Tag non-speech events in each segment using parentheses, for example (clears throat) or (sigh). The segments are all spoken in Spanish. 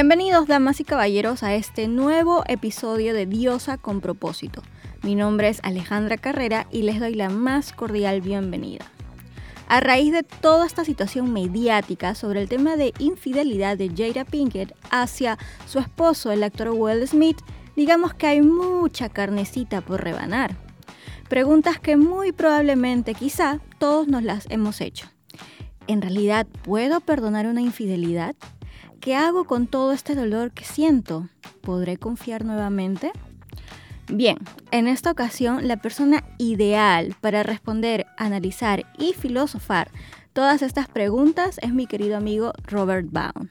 Bienvenidos, damas y caballeros, a este nuevo episodio de Diosa con propósito. Mi nombre es Alejandra Carrera y les doy la más cordial bienvenida. A raíz de toda esta situación mediática sobre el tema de infidelidad de Jada Pinkett hacia su esposo, el actor Will Smith, digamos que hay mucha carnecita por rebanar. Preguntas que muy probablemente, quizá, todos nos las hemos hecho. ¿En realidad puedo perdonar una infidelidad? ¿Qué hago con todo este dolor que siento? ¿Podré confiar nuevamente? Bien, en esta ocasión la persona ideal para responder, analizar y filosofar todas estas preguntas es mi querido amigo Robert Baum.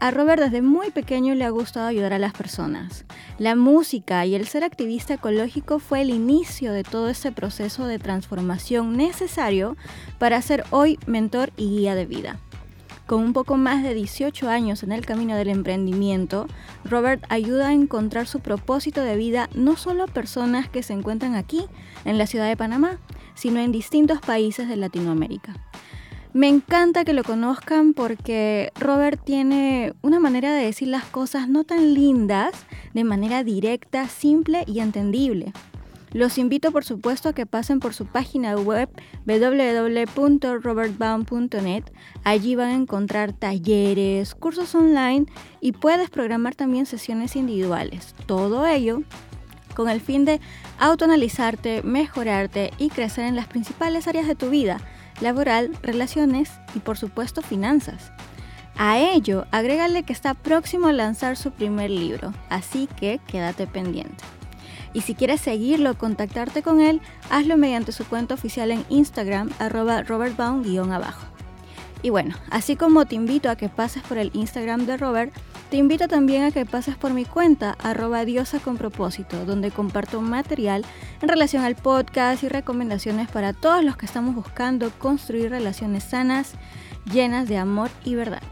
A Robert desde muy pequeño le ha gustado ayudar a las personas. La música y el ser activista ecológico fue el inicio de todo ese proceso de transformación necesario para ser hoy mentor y guía de vida. Con un poco más de 18 años en el camino del emprendimiento, Robert ayuda a encontrar su propósito de vida no solo a personas que se encuentran aquí, en la ciudad de Panamá, sino en distintos países de Latinoamérica. Me encanta que lo conozcan porque Robert tiene una manera de decir las cosas no tan lindas, de manera directa, simple y entendible. Los invito por supuesto a que pasen por su página web www.robertbaum.net. Allí van a encontrar talleres, cursos online y puedes programar también sesiones individuales. Todo ello con el fin de autoanalizarte, mejorarte y crecer en las principales áreas de tu vida, laboral, relaciones y por supuesto finanzas. A ello, agrégale que está próximo a lanzar su primer libro, así que quédate pendiente. Y si quieres seguirlo o contactarte con él, hazlo mediante su cuenta oficial en Instagram, arroba robertbaum-abajo. Y bueno, así como te invito a que pases por el Instagram de Robert, te invito también a que pases por mi cuenta, arroba diosa donde comparto material en relación al podcast y recomendaciones para todos los que estamos buscando construir relaciones sanas, llenas de amor y verdad.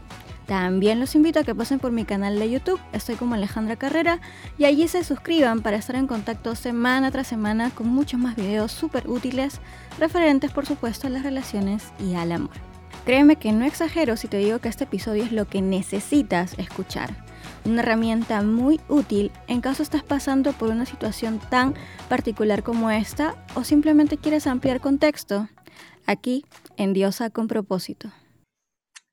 También los invito a que pasen por mi canal de YouTube, estoy como Alejandra Carrera, y allí se suscriban para estar en contacto semana tras semana con muchos más videos súper útiles, referentes por supuesto a las relaciones y al amor. Créeme que no exagero si te digo que este episodio es lo que necesitas escuchar. Una herramienta muy útil en caso estás pasando por una situación tan particular como esta o simplemente quieres ampliar contexto. Aquí en Diosa con propósito.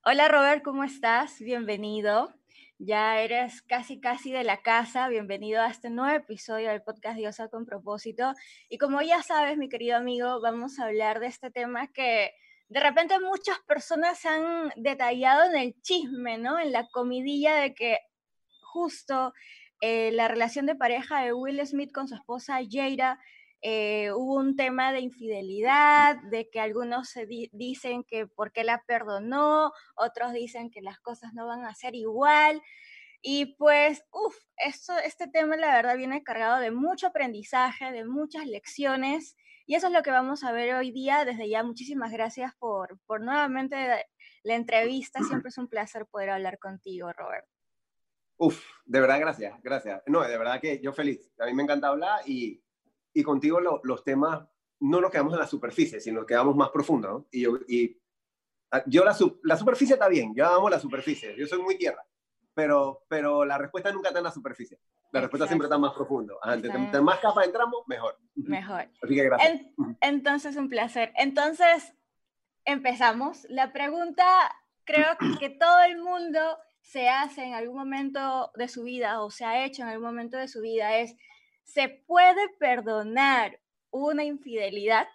Hola Robert, ¿cómo estás? Bienvenido. Ya eres casi casi de la casa. Bienvenido a este nuevo episodio del podcast Diosa con propósito. Y como ya sabes, mi querido amigo, vamos a hablar de este tema que de repente muchas personas han detallado en el chisme, ¿no? En la comidilla de que justo eh, la relación de pareja de Will Smith con su esposa Jada eh, hubo un tema de infidelidad, de que algunos se dicen que por qué la perdonó, otros dicen que las cosas no van a ser igual. Y pues, uff, este tema la verdad viene cargado de mucho aprendizaje, de muchas lecciones. Y eso es lo que vamos a ver hoy día. Desde ya, muchísimas gracias por, por nuevamente la entrevista. Siempre es un placer poder hablar contigo, Robert. Uf, de verdad, gracias, gracias. No, de verdad que yo feliz. A mí me encanta hablar y y contigo los temas no nos quedamos en la superficie, sino quedamos más profundo, ¿no? Y yo, y, ah, yo la, la superficie está bien, yo amo la superficie, yo soy muy tierra, pero, pero la respuesta nunca está en la superficie. La respuesta siempre está más profundo. Entre más capa entramos, mejor. Mejor. Así que gracias. entonces, un placer. Entonces, empezamos. La pregunta, creo (clears throat) que todo el mundo se hace en algún momento de su vida o se ha hecho en algún momento de su vida es, ¿Se puede perdonar una infidelidad?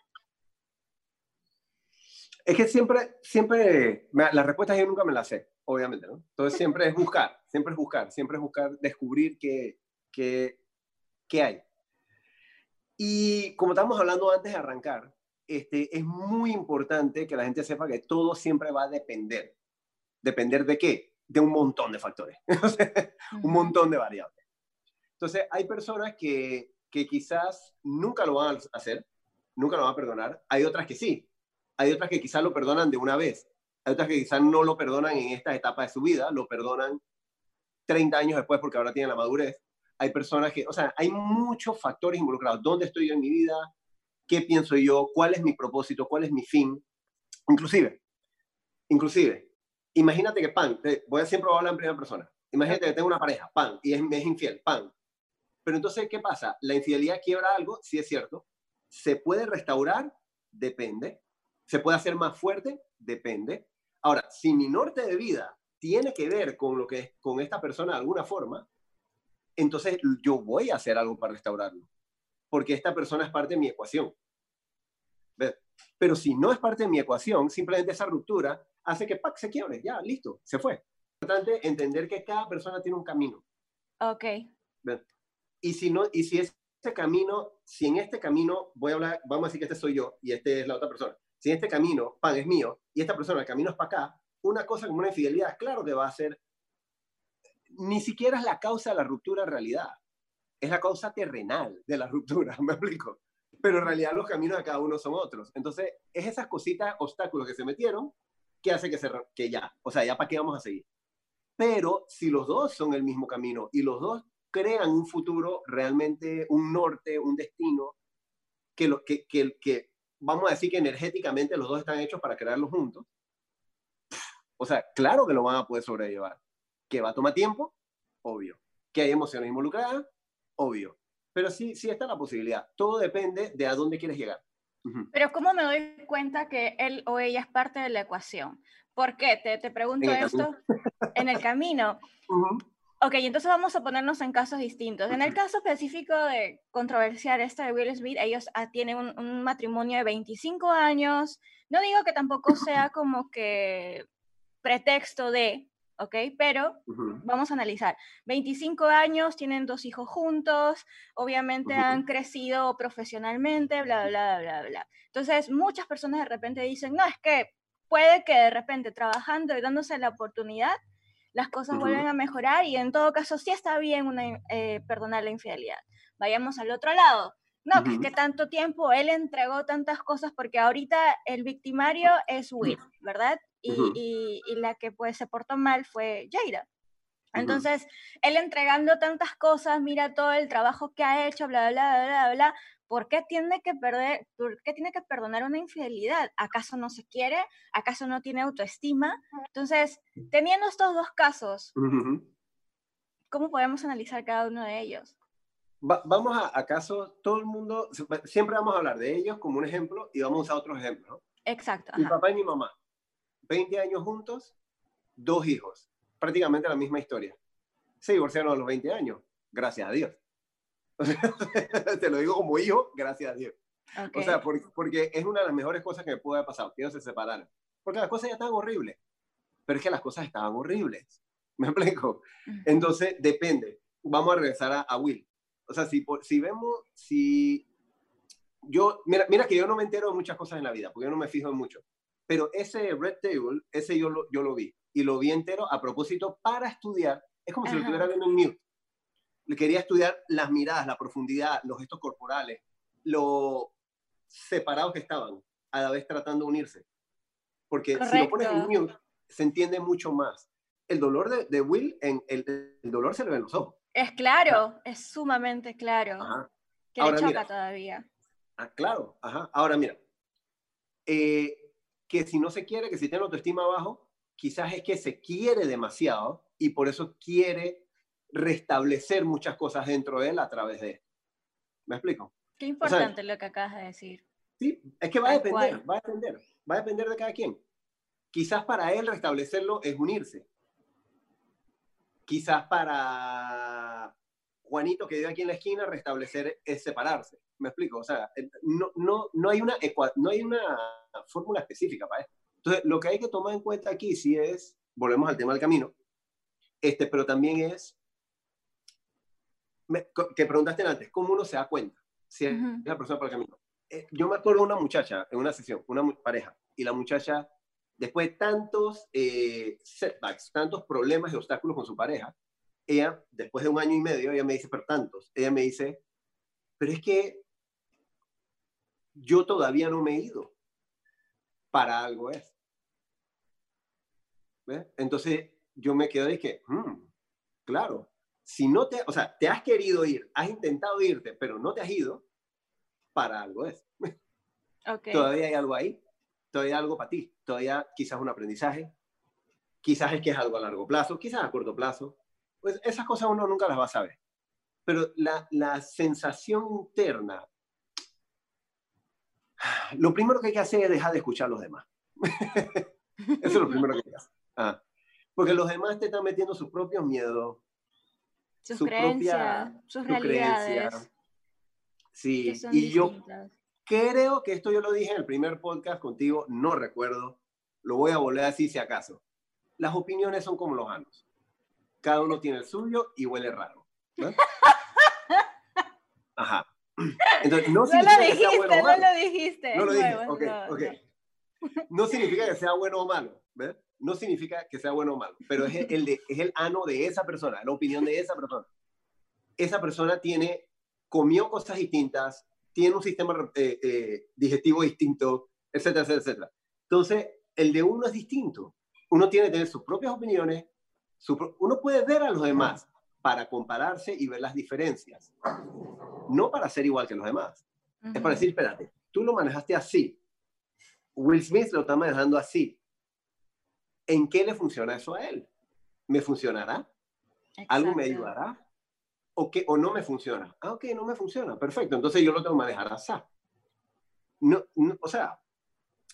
Es que siempre, siempre, la respuesta yo nunca me la sé, obviamente, ¿no? Entonces siempre es buscar, (laughs) siempre es buscar, siempre es buscar descubrir qué, qué, qué hay. Y como estábamos hablando antes de arrancar, este, es muy importante que la gente sepa que todo siempre va a depender. ¿Depender de qué? De un montón de factores, (laughs) un montón de variables. Entonces, hay personas que, que quizás nunca lo van a hacer, nunca lo van a perdonar. Hay otras que sí. Hay otras que quizás lo perdonan de una vez. Hay otras que quizás no lo perdonan en esta etapa de su vida, lo perdonan 30 años después porque ahora tienen la madurez. Hay personas que, o sea, hay muchos factores involucrados. ¿Dónde estoy yo en mi vida? ¿Qué pienso yo? ¿Cuál es mi propósito? ¿Cuál es mi fin? Inclusive, inclusive, imagínate que, pan, voy a siempre hablar en primera persona. Imagínate que tengo una pareja, pan, y es, es infiel, pan. Pero entonces, ¿qué pasa? La infidelidad quiebra algo, sí es cierto. ¿Se puede restaurar? Depende. ¿Se puede hacer más fuerte? Depende. Ahora, si mi norte de vida tiene que ver con lo que es con esta persona de alguna forma, entonces yo voy a hacer algo para restaurarlo, porque esta persona es parte de mi ecuación. Pero si no es parte de mi ecuación, simplemente esa ruptura hace que ¡pac! se quiebre, ya, listo, se fue. Es importante entender que cada persona tiene un camino. Ok. Y si, no, y si ese camino, si en este camino, voy a hablar, vamos a decir que este soy yo y este es la otra persona, si en este camino, pan es mío, y esta persona, el camino es para acá, una cosa como una infidelidad, claro que va a ser, ni siquiera es la causa de la ruptura en realidad, es la causa terrenal de la ruptura, (laughs) me explico. Pero en realidad los caminos de cada uno son otros. Entonces, es esas cositas, obstáculos que se metieron, que hace que, se, que ya, o sea, ya para qué vamos a seguir. Pero si los dos son el mismo camino y los dos crean un futuro realmente, un norte, un destino, que, lo, que, que, que vamos a decir que energéticamente los dos están hechos para crearlo juntos, o sea, claro que lo van a poder sobrellevar. ¿Que va a tomar tiempo? Obvio. ¿Que hay emociones involucradas? Obvio. Pero sí, sí está la posibilidad. Todo depende de a dónde quieres llegar. Pero ¿cómo me doy cuenta que él o ella es parte de la ecuación? ¿Por qué? Te, te pregunto esto. en el camino. (laughs) Ok, entonces vamos a ponernos en casos distintos. En el caso específico de controversiar esto de Will Smith, ellos ah, tienen un, un, matrimonio de 25 años. No digo que tampoco sea (clears throat) como que pretexto de, ¿ok? Pero vamos a analizar. 25 años, tienen dos hijos juntos, obviamente han crecido profesionalmente, bla, bla, bla, bla. Entonces, muchas personas de repente dicen, no, es que puede que de repente trabajando y dándose la oportunidad, las cosas vuelven a mejorar y en todo caso sí está bien una, eh, perdonar la infidelidad. Vayamos al otro lado. No, que es que tanto tiempo él entregó tantas cosas porque ahorita el victimario es Will, ¿verdad? y, y, la que pues se portó mal fue Jaira. Entonces, él entregando tantas cosas, mira todo el trabajo que ha hecho, bla, bla, bla, bla, bla, ¿por qué tiene que perder, por qué tiene que perdonar una infidelidad? ¿Acaso no se quiere? ¿Acaso no tiene autoestima? Entonces, teniendo estos dos casos, ¿cómo podemos analizar cada uno de ellos? vamos a, acaso todo el mundo, siempre vamos a hablar de ellos como un ejemplo y vamos a usar otros ejemplos. Exacto. Mi papá y mi mamá. 20 años juntos, dos hijos, prácticamente la misma historia. Se divorciaron a los 20 años, gracias a Dios. (laughs) Te lo digo como hijo, gracias a Dios. O sea, porque, es una de las mejores cosas que me pudo haber pasado, que ellos se separaron. Porque las cosas ya estaban horribles. Pero es que las cosas estaban horribles. (laughs) ¿Me explico? Entonces, depende. Vamos a regresar a, a Will. O sea, si, si vemos, si yo, mira, mira que yo no me entero de muchas cosas en la vida, porque yo no me fijo en mucho. Pero ese Red Table, ese yo lo, yo lo vi. Y lo vi entero a propósito para estudiar. Es como si lo estuviera viendo en mute. Le quería estudiar las miradas, la profundidad, los gestos corporales, lo separados que estaban, a la vez tratando de unirse. Porque si lo pones en mute, se entiende mucho más. El dolor de, de Will, en, el, el, dolor se le ve en los ojos. Es claro, es sumamente claro. Que le choca todavía. Ah, claro, ajá. Ahora mira, eh, que si no se quiere, que si tiene autoestima bajo, quizás es que se quiere demasiado y por eso quiere restablecer muchas cosas dentro de él a través de ¿Me explico? Qué importante lo que acabas de decir. Sí, es que va a depender, va a depender, va a depender de cada quien. Quizás para él restablecerlo es unirse. Quizás para Juanito que vive aquí en la esquina restablecer es separarse. ¿Me explico? O sea, no, no, no hay una, no hay una fórmula específica para esto. Entonces, lo que hay que tomar en cuenta aquí sí es, volvemos al tema del camino, este, pero también es, que preguntaste antes, ¿cómo uno se da cuenta si es la persona para el camino? Eh, yo me acuerdo de una muchacha en una sesión, una pareja, y la muchacha, después de tantos eh, setbacks, tantos problemas y obstáculos con su pareja, ella, después de un año y medio, ella me dice, pero tantos, ella me dice, pero es que yo todavía no me he ido para algo es. Entonces yo me quedo de que, hmm, claro, si no te, o sea, te has querido ir, has intentado irte, pero no te has ido, para algo es. Todavía hay algo ahí, todavía hay algo para ti, todavía quizás un aprendizaje, quizás es que es algo a largo plazo, quizás a corto plazo, pues esas cosas uno nunca las va a saber. Pero la, la sensación interna, (sighs) lo primero que hay que hacer es dejar de escuchar a los demás. (laughs) Eso es lo primero que hay que hacer. Ah, porque los demás te están metiendo sus propios miedos, sus su creencias, sus realidades. Sí, y yo creo que esto yo lo dije en el primer podcast contigo, no recuerdo, lo voy a volver así si acaso. Las opiniones son como los anos. Cada uno tiene el suyo y huele raro. (laughs) Ajá. Entonces, no, no lo dijiste, no lo dijiste. No lo dije, ok. No significa que sea bueno o malo, ¿ves? No significa que sea bueno o malo, pero es el, de, es el ano de esa persona, la opinión de esa persona. Esa persona tiene, comió cosas distintas, tiene un sistema eh, eh, digestivo distinto, etcétera, etcétera, etcétera. Entonces, el de uno es distinto. Uno tiene que tener sus propias opiniones, uno puede ver a los demás para compararse y ver las diferencias, no para ser igual que los demás. Es para decir, espérate, tú lo manejaste así, Will Smith lo está manejando así. ¿En qué le funciona eso a él? ¿Me funcionará? ¿Algo me ayudará? ¿O, qué, ¿O no me funciona? Ah, ok, no me funciona. Perfecto. Entonces yo lo tengo que manejar así. No, o sea,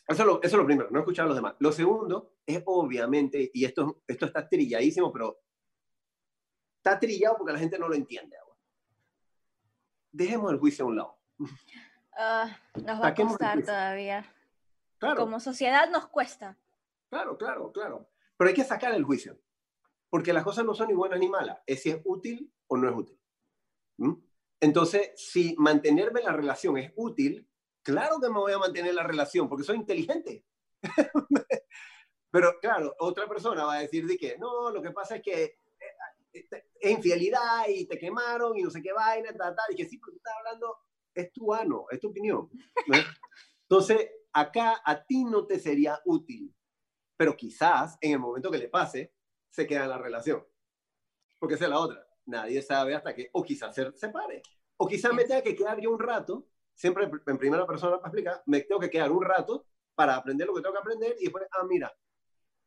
eso es, lo, eso es lo primero, no escuchar a los demás. Lo segundo es obviamente, y esto, esto está trilladísimo, pero está trillado porque la gente no lo entiende. Dejemos el juicio a un lado. Ah, nos va a costar todavía. Como sociedad nos cuesta. Claro, claro, claro. Pero hay que sacar el juicio. Porque las cosas no son ni buenas ni malas. Es si es útil o no es útil. ¿Mm? Entonces, si mantenerme en la relación es útil, claro que me voy a mantener en la relación porque soy inteligente. (laughs) Pero claro, otra persona va a decir de que no, lo que pasa es que eh, eh, es infidelidad y te quemaron y no sé qué vaina, tal, tal, y que sí, porque estás hablando, es tu ano, es tu opinión. (laughs) Entonces, acá a ti no te sería útil, pero quizás en el momento que le pase, se queda en la relación. Porque esa es la otra. Nadie sabe hasta que, o quizás se separe, o quizás me tenga que quedar yo un rato, siempre en primera persona para explicar, me tengo que quedar un rato para aprender lo que tengo que aprender y después, ah, mira,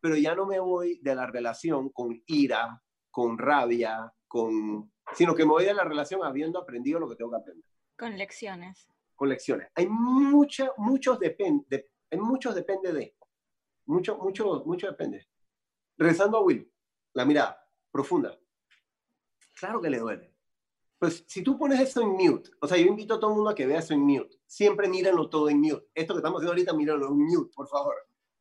pero ya no me voy de la relación con ira, con rabia, con, sino que me voy de la relación habiendo aprendido lo que tengo que aprender. Con lecciones con lecciones. Hay mucha, muchos depende, hay muchos depende de, mucho, mucho, mucho depende. Regresando a Will, la mirada profunda. Claro que le duele. Pues si tú pones esto en mute, o sea, yo invito a todo el mundo a que vea eso en mute. Siempre mírenlo todo en mute. Esto que estamos haciendo ahorita, mírenlo en mute, por favor.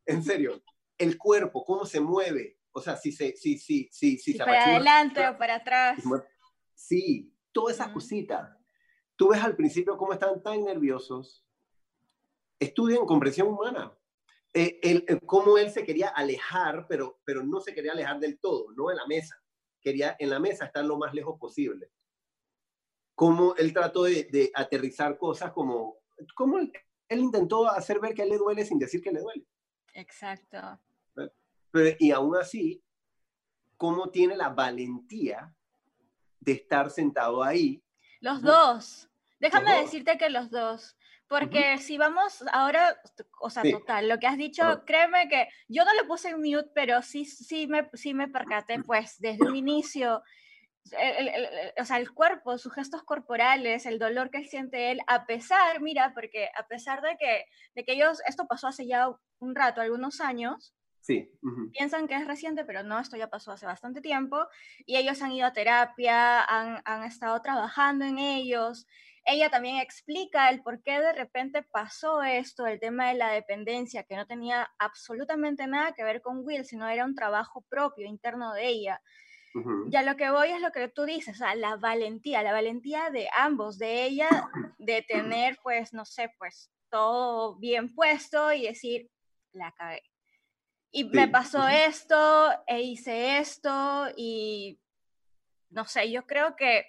En serio. El cuerpo, cómo se mueve. O sea, si se, si, si, si, si, se para adelante o para atrás. Sí, todas esas cositas Tú ves al principio cómo están tan nerviosos. Estudian comprensión humana. Eh, cómo él se quería alejar, pero, pero no se quería alejar del todo, no en la mesa. Quería en la mesa estar lo más lejos posible. Cómo él trató de, aterrizar cosas como, cómo él, intentó hacer ver que a él le duele sin decir que le duele. Exacto. y aún así, cómo tiene la valentía de estar sentado ahí. Los dos. Déjame decirte que los dos. Porque si vamos ahora, o sea, total, lo que has dicho, créeme que yo no lo puse en mute, pero sí, sí, me, sí me percaté, pues, desde un inicio, o sea, el cuerpo, sus gestos corporales, el dolor que siente él, a pesar, mira, porque a pesar de que, de que ellos, esto pasó hace ya un rato, algunos años, Sí. Piensan que es reciente, pero no, esto ya pasó hace bastante tiempo. Y ellos han ido a terapia, han, han estado trabajando en ellos ella también explica el por qué de repente pasó esto, el tema de la dependencia, que no tenía absolutamente nada que ver con Will, sino era un trabajo propio, interno de ella. Ya lo que voy es lo que tú dices, o sea, la valentía, la valentía de ambos, de ella, de tener, pues, no sé, pues, todo bien puesto y decir, la cagué. Y me pasó esto, e hice esto, y no sé, yo creo que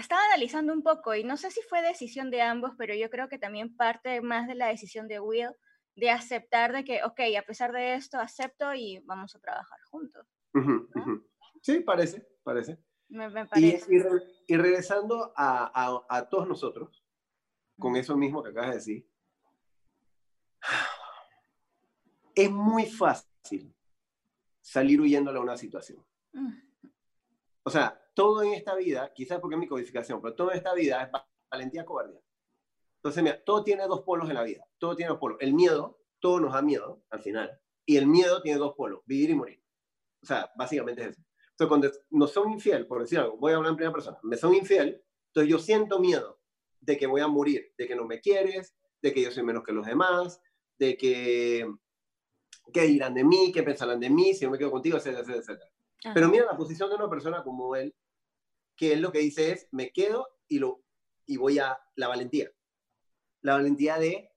estaba analizando un poco y no sé si fue decisión de ambos, pero yo creo que también parte más de la decisión de Will de aceptar de que, ok, a pesar de esto, acepto y vamos a trabajar juntos. Sí, parece, parece. Me, parece. Y, regresando a, a, todos nosotros, con eso mismo que acabas de decir, es muy fácil salir huyéndole a una situación. Mm. O sea, todo en esta vida, quizás porque es mi codificación, pero todo en esta vida es valentía cobardía. Entonces, mira, todo tiene dos polos en la vida. Todo tiene dos polos. El miedo, todo nos da miedo al final. Y el miedo tiene dos polos, vivir y morir. O sea, básicamente es eso. Entonces, cuando nos son infiel, por decir algo, voy a hablar en primera persona, me son infiel, entonces yo siento miedo de que voy a morir, de que no me quieres, de que yo soy menos que los demás, de que qué dirán de mí, qué pensarán de mí, si yo me quedo contigo, etcétera, etcétera, etcétera. Pero mira la posición de una persona como él, que él lo que dice es, me quedo y, lo, y voy a la valentía. La valentía de,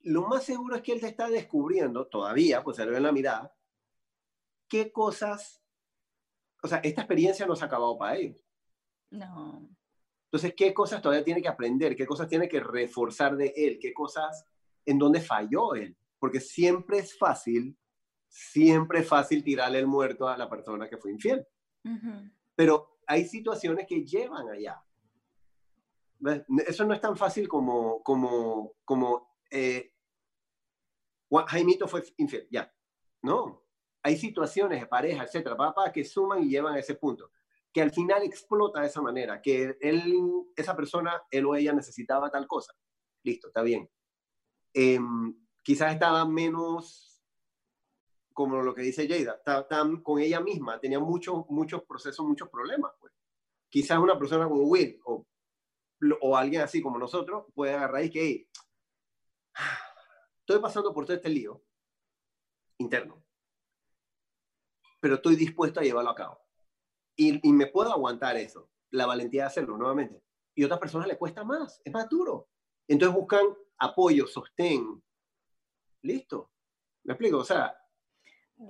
lo más seguro es que él te está descubriendo, todavía, pues se le ve en la mirada, qué cosas, o sea, esta experiencia no se ha acabado para ellos. No. Entonces, ¿qué cosas todavía tiene que aprender? ¿Qué cosas tiene que reforzar de él? ¿Qué cosas en dónde falló él? Porque siempre es fácil, siempre es fácil tirarle el muerto a la persona que fue infiel. Pero hay situaciones que llevan allá. Eso no es tan fácil como, como, como eh, Jaimito fue infiel, ya. No, hay situaciones de pareja, etcétera, papá, que suman y llevan a ese punto que al final explota de esa manera, que él, esa persona, él o ella necesitaba tal cosa. Listo, está bien. Em, quizás estaba menos, como lo que dice Jada, estaba con ella misma, tenía muchos, muchos procesos, muchos problemas. Pues. Quizás una persona como Will o, o alguien así como nosotros puede agarrar y que estoy pasando por todo este lío interno, pero estoy dispuesto a llevarlo a cabo y, me puedo aguantar eso, la valentía de hacerlo nuevamente. Y a otras personas le cuesta más, es más duro. Entonces buscan apoyo, sostén. Listo. ¿Me explico? O sea...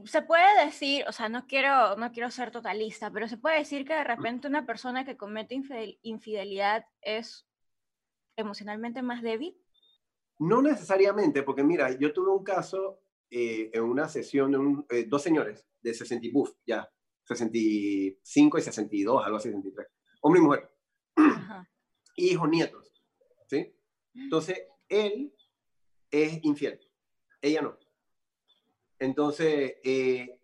Se puede decir, o sea, no quiero, no quiero ser totalista, pero se puede decir que de repente una persona que comete infidelidad es emocionalmente más débil. No necesariamente, porque mira, yo tuve un caso eh, en una sesión de un, eh, dos señores de 60 buff, ya, 65 y 62, algo así, 63. Hombre y mujer. (clears throat) Hijos, nietos. ¿Sí? Entonces, él es infiel. Ella no. Entonces, eh,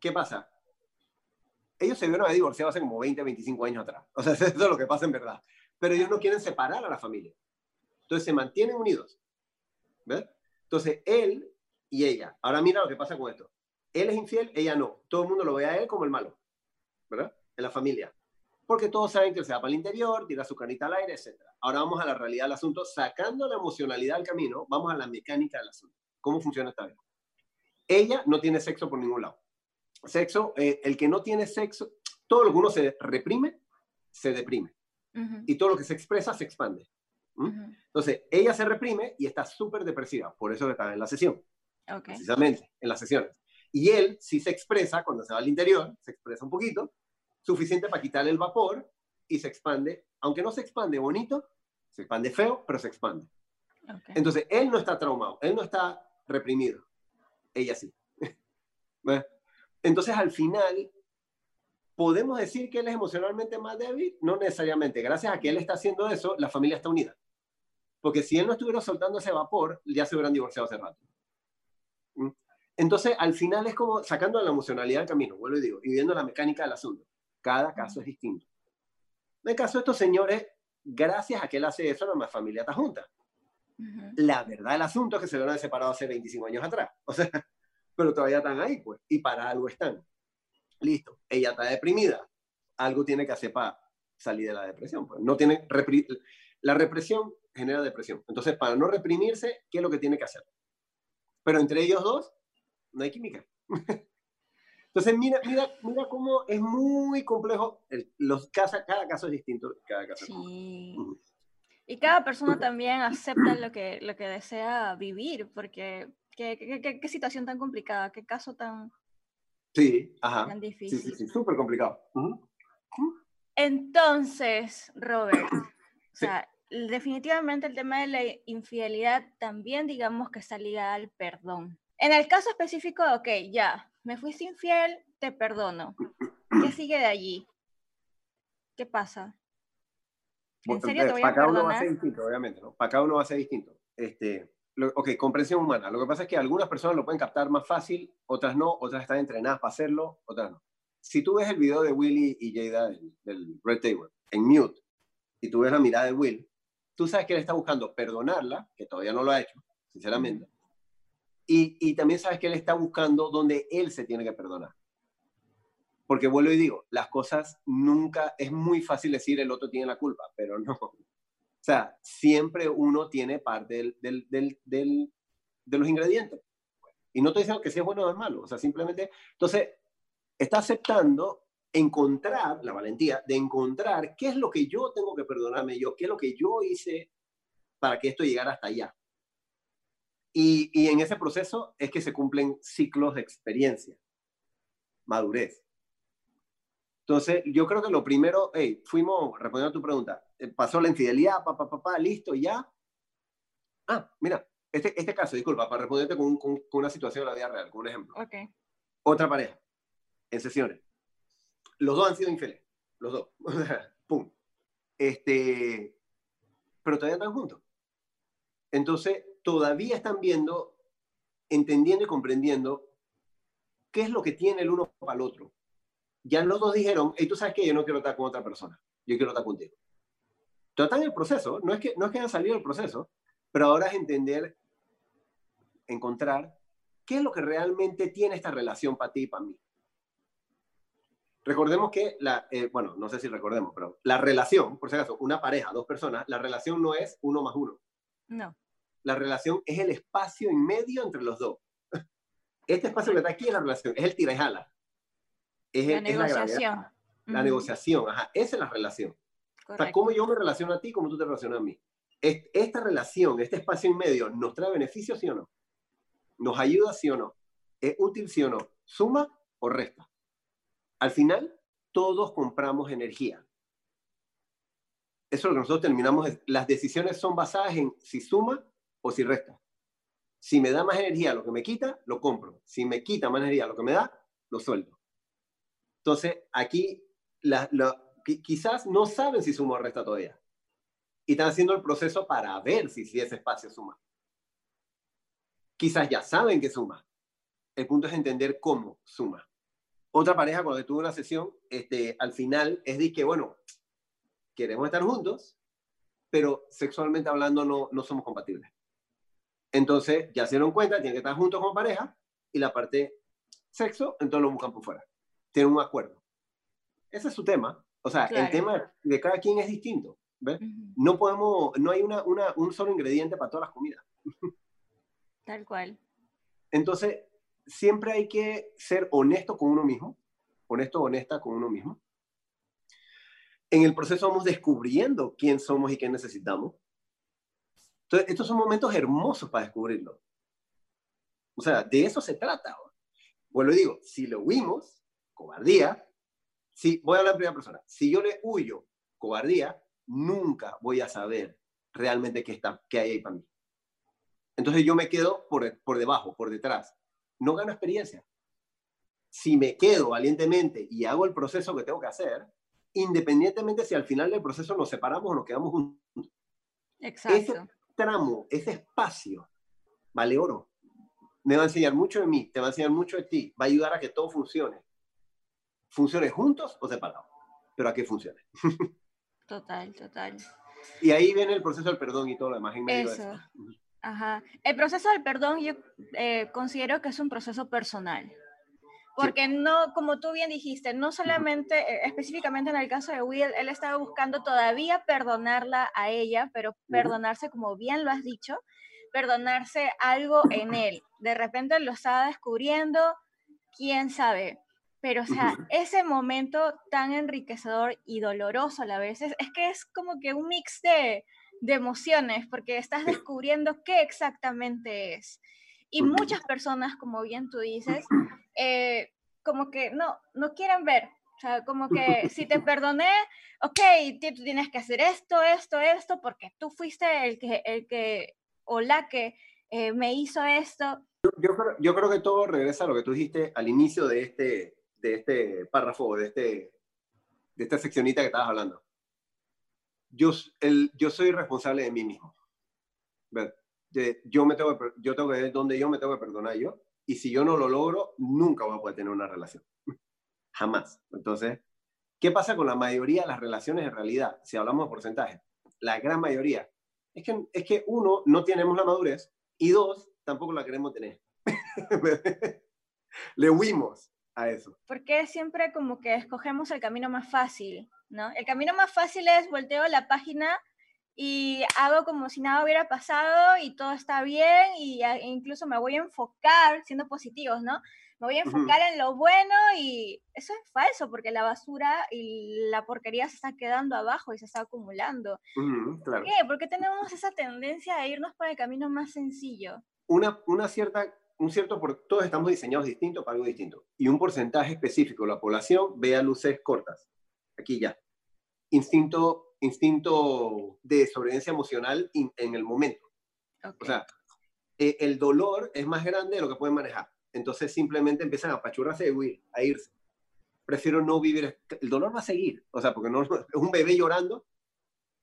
¿qué pasa? Ellos se vieron a divorciado hace como 20, 25 años atrás. O sea, (laughs) eso es lo que pasa en verdad. Pero ellos no quieren separar a la familia. Entonces se mantienen unidos. ¿Ves? Entonces él y ella. Ahora mira lo que pasa con esto. Él es infiel, ella no. Todo el mundo lo ve a él como el malo, ¿verdad? En la familia. Porque todos saben que él se va para el interior, tira su canita al aire, etc. Ahora vamos a la realidad del asunto. Sacando la emocionalidad del camino, vamos a la mecánica del asunto. ¿Cómo funciona esta vida? Ella no tiene sexo por ningún lado. Sexo, eh, el que no tiene sexo, todo lo que uno se reprime, se deprime. Y todo lo que se expresa, se expande. Entonces, ella se reprime y está súper depresiva. Por eso está en la sesión. Precisamente, en las sesiones. Y él sí se expresa cuando se va al interior, se expresa un poquito, suficiente para quitarle el vapor y se expande, aunque no se expande bonito, se expande feo, pero se expande. Entonces, él no está traumado, él no está reprimido, ella sí. (laughs) Entonces, al final, ¿podemos decir que él es emocionalmente más débil? No necesariamente. Gracias a que él está haciendo eso, la familia está unida. Porque si él no estuviera soltando ese vapor, ya se hubieran divorciado hace rato. ¿Mm? Entonces, al final es como sacando la emocionalidad del camino, vuelvo y digo, y viendo la mecánica del asunto. Cada caso es distinto. En el caso de estos señores, gracias a que él hace eso, la familia está junta. La verdad del asunto es que se hubieran separado hace 25 años atrás. (laughs) O sea, pero todavía están ahí, pues, y para algo están. Listo, ella está deprimida. Algo tiene que hacer para salir de la depresión. Pues. No tiene la represión genera depresión. Entonces, para no reprimirse, ¿qué es lo que tiene que hacer? Pero entre ellos dos, no hay química. (laughs) Entonces, mira, mira, mira cómo es muy complejo. los, cada, cada caso es distinto. Cada caso sí. Y cada persona también acepta lo que, lo que desea vivir, porque qué, qué, qué, situación tan complicada, qué caso tan, sí, ajá. tan difícil. Sí, sí, sí, súper complicado. Entonces, Robert, o (clears throat) sea, definitivamente el tema de la infidelidad también digamos que está ligada al perdón. En el caso específico, ok, ya, me fuiste infiel, te perdono. ¿Qué sigue de allí? ¿Qué pasa? ¿En serio te voy a para cada uno va a ser distinto, obviamente, ¿no? Para cada uno va a ser distinto. Este, ok, comprensión humana. Lo que pasa es que algunas personas lo pueden captar más fácil, otras no, otras están entrenadas para hacerlo, otras no. si tú ves el video de Willy y Jada del, Red Table en mute y tú ves la mirada de Will, tú sabes que él está buscando perdonarla, que todavía no lo ha hecho, sinceramente. Y, y también sabes que él está buscando donde él se tiene que perdonar. Porque vuelvo y digo, las cosas nunca, es muy fácil decir el otro tiene la culpa, pero no. (laughs) O sea, siempre uno tiene parte del, del, del, de los ingredientes. Y no estoy diciendo que sea bueno o es malo, o sea, simplemente, entonces, está aceptando encontrar la valentía de encontrar qué es lo que yo tengo que perdonarme yo, qué es lo que yo hice para que esto llegara hasta allá. Y, y en ese proceso es que se cumplen ciclos de experiencia, madurez. Entonces, yo creo que lo primero, hey, fuimos, respondiendo a tu pregunta, eh, pasó la infidelidad, papá, papá, listo, ya. Ah, mira, este, este caso, disculpa, para responderte con, con, una situación de la vida real, con un ejemplo. Okay. Otra pareja, en sesiones. Los dos han sido infieles, los dos. (laughs) Pum. Este, pero todavía están juntos. Entonces, todavía están viendo, entendiendo y comprendiendo qué es lo que tiene el uno para el otro. Ya los dos dijeron, hey, tú sabes que yo no quiero estar con otra persona, yo quiero estar contigo. En el proceso, no es que, no es que hayan salido del proceso, pero ahora es entender encontrar qué es lo que realmente tiene esta relación para ti y para mí. Recordemos que, la, eh, bueno, no sé si recordemos, pero la relación, por si acaso, una pareja, dos personas, la relación no es uno más uno. No. La relación es el espacio en medio entre los dos. (laughs) Este espacio que está aquí es la relación, es el tira y jala. Es, la negociación. la, negociación, ajá, esa es la relación. O sea, cómo yo me relaciono a ti, cómo tú te relacionas a mí. Esta relación, este espacio en medio, ¿nos trae beneficios, sí o no? ¿Nos ayuda, sí o no? ¿Es útil, sí o no? ¿Suma o resta? Al final, todos compramos energía. Eso es lo que nosotros terminamos. Las decisiones son basadas en si suma o si resta. Si me da más energía lo que me quita, lo compro. Si me quita más energía lo que me da, lo suelto. Entonces, aquí quizás no saben si suma o resta todavía. Y están haciendo el proceso para ver si, ese espacio suma. Quizás ya saben que suma. El punto es entender cómo suma. Otra pareja que tuve una sesión, este, al final es de que, bueno, queremos estar juntos, pero sexualmente hablando no, no somos compatibles. Entonces, ya se dieron cuenta, tienen que estar juntos como pareja y la parte sexo, entonces lo buscan por fuera. Tienen un acuerdo. Ese es su tema. O sea, el tema de cada quien es distinto. ¿ves? No podemos, no hay una, una, un solo ingrediente para todas las comidas. Tal cual. Entonces, siempre hay que ser honesto con uno mismo, honesto, honesta con uno mismo. En el proceso vamos descubriendo quién somos y qué necesitamos. Entonces, estos son momentos hermosos para descubrirlo. O sea, de eso se trata. Y digo, si lo huimos, cobardía, si, voy a hablar en primera persona, si yo le huyo cobardía, nunca voy a saber realmente qué, está, qué hay ahí para mí. Entonces yo me quedo por, por debajo, por detrás no gano experiencia. Si me quedo valientemente y hago el proceso que tengo que hacer, independientemente si al final del proceso nos separamos o nos quedamos juntos. Exacto. Ese tramo, ese espacio, vale oro. Me va a enseñar mucho de mí, te va a enseñar mucho de ti, va a ayudar a que todo funcione. Funcione juntos o separados, pero a que funcione. (laughs) Total, total. Y ahí viene el proceso del perdón y todo lo demás en medio Eso. Ajá. El proceso del perdón yo eh, considero que es un proceso personal. Porque no, como tú bien dijiste, no solamente, eh, específicamente en el caso de Will, él estaba buscando todavía perdonarla a ella, pero perdonarse, como bien lo has dicho, perdonarse algo en él. De repente lo estaba descubriendo, quién sabe. Pero, o sea, ese momento tan enriquecedor y doloroso a la vez, es que es como que un mix de, de emociones, porque estás descubriendo qué exactamente es. Y muchas personas, como bien tú dices, (clears throat) eh, como que no, no quieren ver. O sea, como que si te (laughs) perdoné, ok, tú tienes que hacer esto, esto, esto, porque tú fuiste el que, el que o la que eh, me hizo esto. Yo, creo, yo creo que todo regresa a lo que tú dijiste al inicio de este, de este párrafo, de, este, de esta seccionita que estabas hablando yo, el, yo soy responsable de mí mismo. yo, me tengo que, yo tengo que ver dónde yo me tengo que perdonar yo. Y si yo no lo logro, nunca voy a poder tener una relación. (laughs) Jamás. Entonces, ¿qué pasa con la mayoría de las relaciones en realidad? Si hablamos de porcentaje, la gran mayoría. Es que, es que uno, no tenemos la madurez y dos, tampoco la queremos tener. (laughs) Le huimos a eso. Porque siempre como que escogemos el camino más fácil, ¿no? El camino más fácil es volteo la página y hago como si nada hubiera pasado y todo está bien y e incluso me voy a enfocar, siendo positivos, ¿no? Me voy a enfocar en lo bueno y eso es falso porque la basura y la porquería se está quedando abajo y se está acumulando. ¿Por qué? Porque tenemos esa tendencia a irnos por el camino más sencillo. Una, una cierta, un cierto, por, todos estamos diseñados distintos para algo distinto y un porcentaje específico de la población ve a luces cortas. Aquí ya. Instinto instinto de sobrevivencia emocional en el momento. O sea, eh, el dolor es más grande de lo que pueden manejar. Entonces simplemente empiezan a apachurrarse y huir, a irse. Prefiero no vivir. El dolor va a seguir. O sea, porque no, (laughs) es un bebé llorando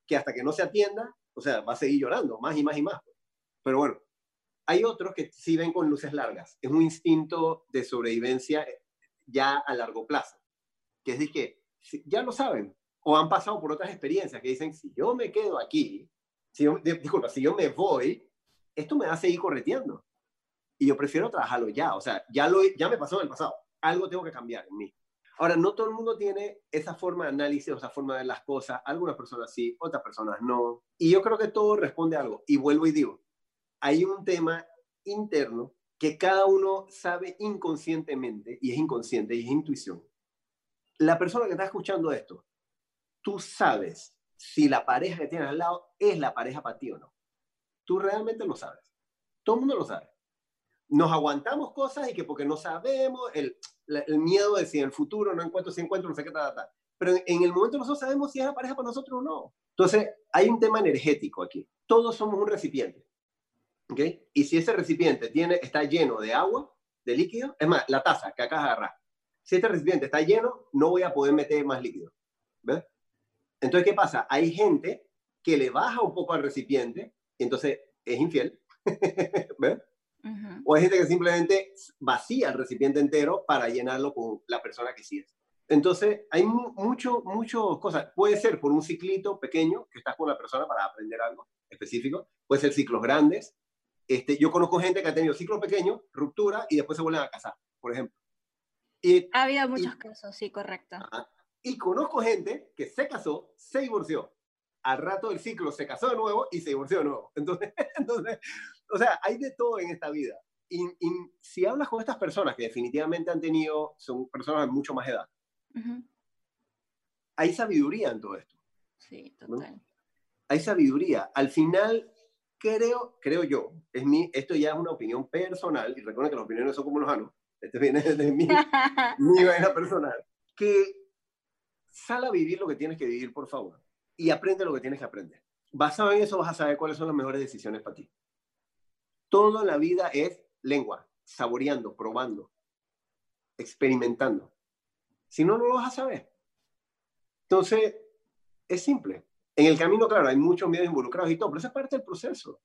que hasta que no se atienda, o sea, va a seguir llorando más y más y más. Pero bueno, hay otros que sí ven con luces largas. Es un instinto de sobrevivencia ya a largo plazo. Que es de que ya lo saben, o han pasado por otras experiencias que dicen, si yo me quedo aquí, si yo, disculpa, si yo me voy, esto me va a seguir correteando. Y yo prefiero trabajarlo ya, o sea, ya, lo, ya me pasó en el pasado, algo tengo que cambiar en mí. Ahora, no todo el mundo tiene esa forma de análisis esa forma de ver las cosas, algunas personas sí, otras personas no. Y yo creo que todo responde a algo. Y vuelvo y digo, hay un tema interno que cada uno sabe inconscientemente, y es inconsciente y es intuición. La persona que está escuchando esto tú sabes si la pareja que tienes al lado es la pareja para ti o no. Tú realmente lo sabes. Todo el mundo lo sabe. Nos aguantamos cosas y que porque no sabemos, el, el miedo de si en el futuro no encuentro, si encuentro, no sé qué, tal, tal. Pero en, el momento nosotros sabemos si es la pareja para nosotros o no. Entonces, hay un tema energético aquí. Todos somos un recipiente. ¿Ok? Y si ese recipiente tiene, está lleno de agua, de líquido, es más, la taza que acá agarrar. Si este recipiente está lleno, no voy a poder meter más líquido. ¿Ves? Entonces, ¿qué pasa? Hay gente que le baja un poco al recipiente y entonces es infiel. (laughs) ¿Ves? O hay gente que simplemente vacía el recipiente entero para llenarlo con la persona que sí es. Entonces, hay mucho, mucho cosas. Puede ser por un ciclito pequeño que estás con la persona para aprender algo específico. Puede ser ciclos grandes. Este, yo conozco gente que ha tenido ciclos pequeños, ruptura y después se vuelven a casar, por ejemplo. Y, ha habido muchos casos, sí, correcto. Y conozco gente que se casó, se divorció. Al rato del ciclo se casó de nuevo y se divorció de nuevo. Entonces, (laughs) entonces o sea, hay de todo en esta vida. Y, si hablas con estas personas que definitivamente han tenido, son personas de mucho más edad, hay sabiduría en todo esto. Sí, total. Hay sabiduría. Al final, creo, creo yo, es mi, esto ya es una opinión personal, y recuerden que las opiniones son como los anos, este viene (laughs) de mi, (laughs) mi vaina personal, que sal a vivir lo que tienes que vivir, por favor, y aprende lo que tienes que aprender. Basado en eso vas a saber cuáles son las mejores decisiones para ti. Todo en la vida es lengua, saboreando, probando, experimentando. Si no, no lo vas a saber. Entonces, es simple. En el camino, claro, hay muchos miedos involucrados y todo, pero eso es parte del proceso.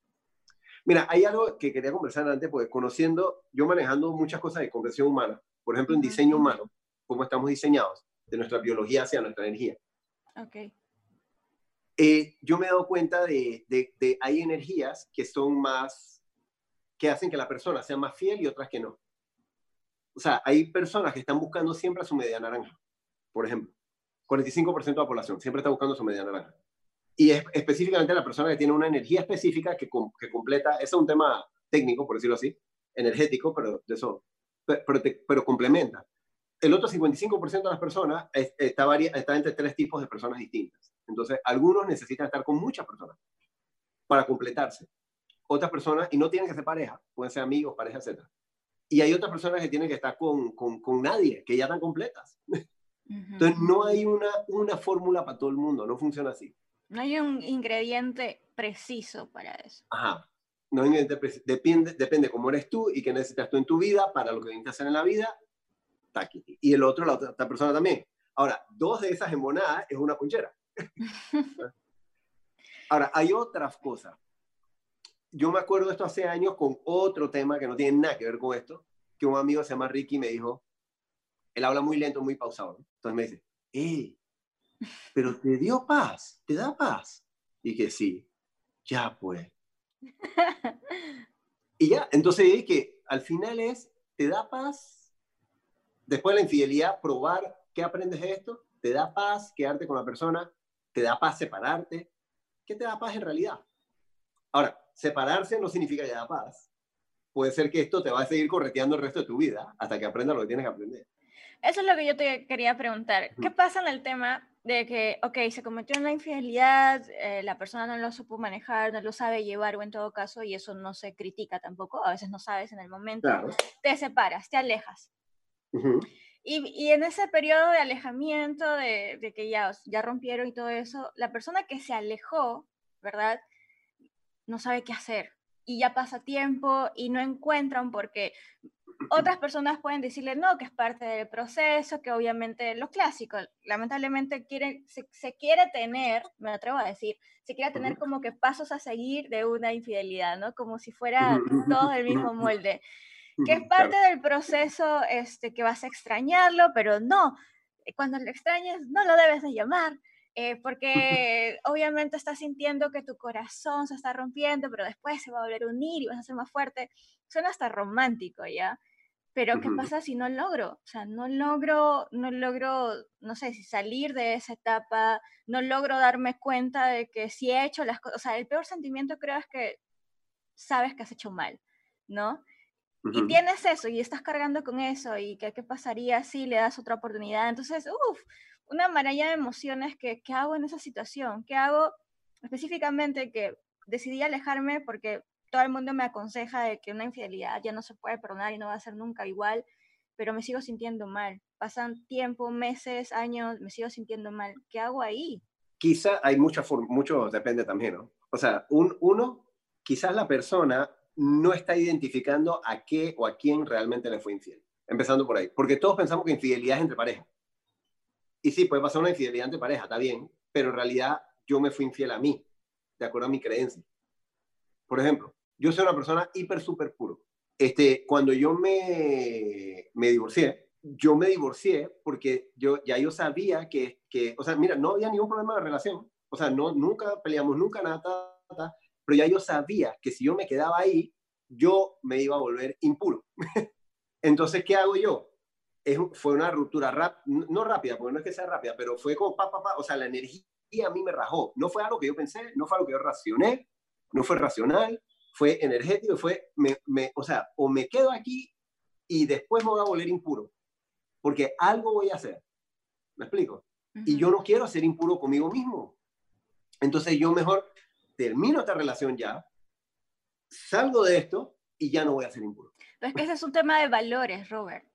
Mira, hay algo que quería conversar antes, porque conociendo, yo manejando muchas cosas de conversión humana, por ejemplo, en diseño humano, cómo estamos diseñados, de nuestra biología hacia nuestra energía. Ok. Eh, yo me he dado cuenta de, de, hay energías que son más, que hacen que la persona sea más fiel y otras que no. O sea, hay personas que están buscando siempre a su media naranja, por ejemplo. 45% de la población siempre está buscando su media naranja. Y es, específicamente la persona que tiene una energía específica que, que completa, ese es un tema técnico, por decirlo así, energético, pero de eso, pero, pero complementa el otro 55% de las personas está, está entre tres tipos de personas distintas. Entonces, algunos necesitan estar con muchas personas para completarse. Otras personas, y no tienen que ser pareja, pueden ser amigos, pareja, etc. Y hay otras personas que tienen que estar con, con, con nadie, que ya están completas. Entonces, no hay una, una fórmula para todo el mundo, no funciona así. No hay un ingrediente preciso para eso. Ajá. No hay ingrediente Depende, depende cómo eres tú y qué necesitas tú en tu vida para lo que necesitas hacer en la vida y el otro, la otra, persona también. Ahora, dos de esas embonadas es una ponchera. (laughs) Ahora, hay otras cosas. Yo me acuerdo esto hace años con otro tema que no tiene nada que ver con esto, que un amigo se llama Ricky me dijo, él habla muy lento, muy pausado. Entonces me dice, ¡eh! Pero te dio paz, te da paz. Y que sí, ya pues. (laughs) y ya, entonces que al final es, te da paz. Después de la infidelidad, probar qué aprendes de esto, te da paz quedarte con la persona, te da paz separarte. ¿Qué te da paz en realidad? Ahora, separarse no significa que da paz. Puede ser que esto te va a seguir correteando el resto de tu vida hasta que aprendas lo que tienes que aprender. Eso es lo que yo te quería preguntar. ¿Qué pasa en el tema de que, ok, se cometió una infidelidad, eh, la persona no lo supo manejar, no lo sabe llevar o en todo caso, y eso no se critica tampoco, a veces no sabes en el momento, te separas, te alejas. y, y, en ese periodo de alejamiento, de, de, que ya, ya rompieron y todo eso, la persona que se alejó, ¿verdad? No sabe qué hacer. Y ya pasa tiempo y no encuentran porque otras personas pueden decirle no, que es parte del proceso, que obviamente lo clásico, lamentablemente quiere, se, quiere tener, me atrevo a decir, se quiere tener como que pasos a seguir de una infidelidad, ¿no? Como si fuera todo el mismo molde, que es parte del proceso este, que vas a extrañarlo, pero no, cuando lo extrañes no lo debes de llamar, eh, (laughs) porque obviamente estás sintiendo que tu corazón se está rompiendo, pero después se va a volver a unir y vas a ser más fuerte. Suena hasta romántico, ¿ya? Pero ¿qué pasa si no logro? O sea, no logro, no logro, no sé, si salir de esa etapa, no logro darme cuenta de que si he hecho las cosas, o sea, el peor sentimiento creo es que sabes que has hecho mal, ¿no? Y tienes eso y estás cargando con eso y que, qué pasaría si le das otra oportunidad. Entonces, uff, una maraña de emociones que, ¿qué hago en esa situación? ¿Qué hago específicamente que decidí alejarme porque todo el mundo me aconseja de que una infidelidad ya no se puede perdonar y no va a ser nunca igual, pero me sigo sintiendo mal. Pasan tiempo, meses, años, me sigo sintiendo mal. ¿Qué hago ahí? Quizá hay mucha mucho depende también, ¿no? O sea, un, uno, quizás la persona no está identificando a qué o a quién realmente le fue infiel. Empezando por ahí. Porque todos pensamos que infidelidad es entre pareja. Y sí, puede pasar una infidelidad entre pareja, está bien, pero en realidad yo me fui infiel a mí, de acuerdo a mi creencia. Por ejemplo, yo soy una persona hiper, súper puro. Este, cuando yo me, me divorcié, yo me divorcié porque yo, ya yo sabía que, que, o sea, mira, no había ningún problema de relación. O sea, no, nunca peleamos, nunca nada, pero ya yo sabía que si yo me quedaba ahí, yo me iba a volver impuro. (laughs) Entonces, ¿qué hago yo? Fue una ruptura rap, no rápida, porque no es que sea rápida, pero fue como pa, pa, pa, o sea, la energía a mí me rajó. No fue algo que yo pensé, no fue algo que yo racioné, no fue racional, fue energético, fue, me, me, o sea, o me quedo aquí y después me voy a volver impuro, porque algo voy a hacer. ¿Me explico? Y yo no quiero ser impuro conmigo mismo. Entonces yo mejor termino esta relación ya, salgo de esto y ya no voy a ser impuro. Pero es que ese es un tema de valores, Robert.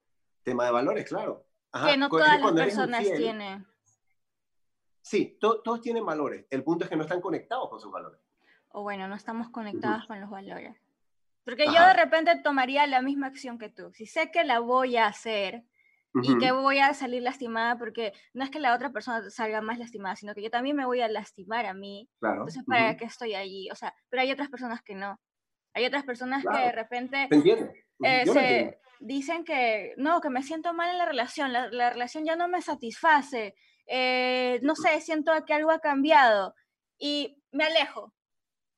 Tema de valores, claro. que no todas las personas tienen. Sí, todos tienen valores. El punto es que no están conectados con sus valores o bueno, no estamos conectadas con los valores. Porque yo de repente tomaría la misma acción que tú. Si sé que la voy a hacer y que voy a salir lastimada, porque no es que la otra persona salga más lastimada, sino que yo también me voy a lastimar a mí. Claro. Entonces, ¿para qué estoy allí? O sea, pero hay otras personas que no. Hay otras personas que de repente eh, se dicen que no, que me siento mal en la relación, la, la relación ya no me satisface, eh, no sé, siento que algo ha cambiado y me alejo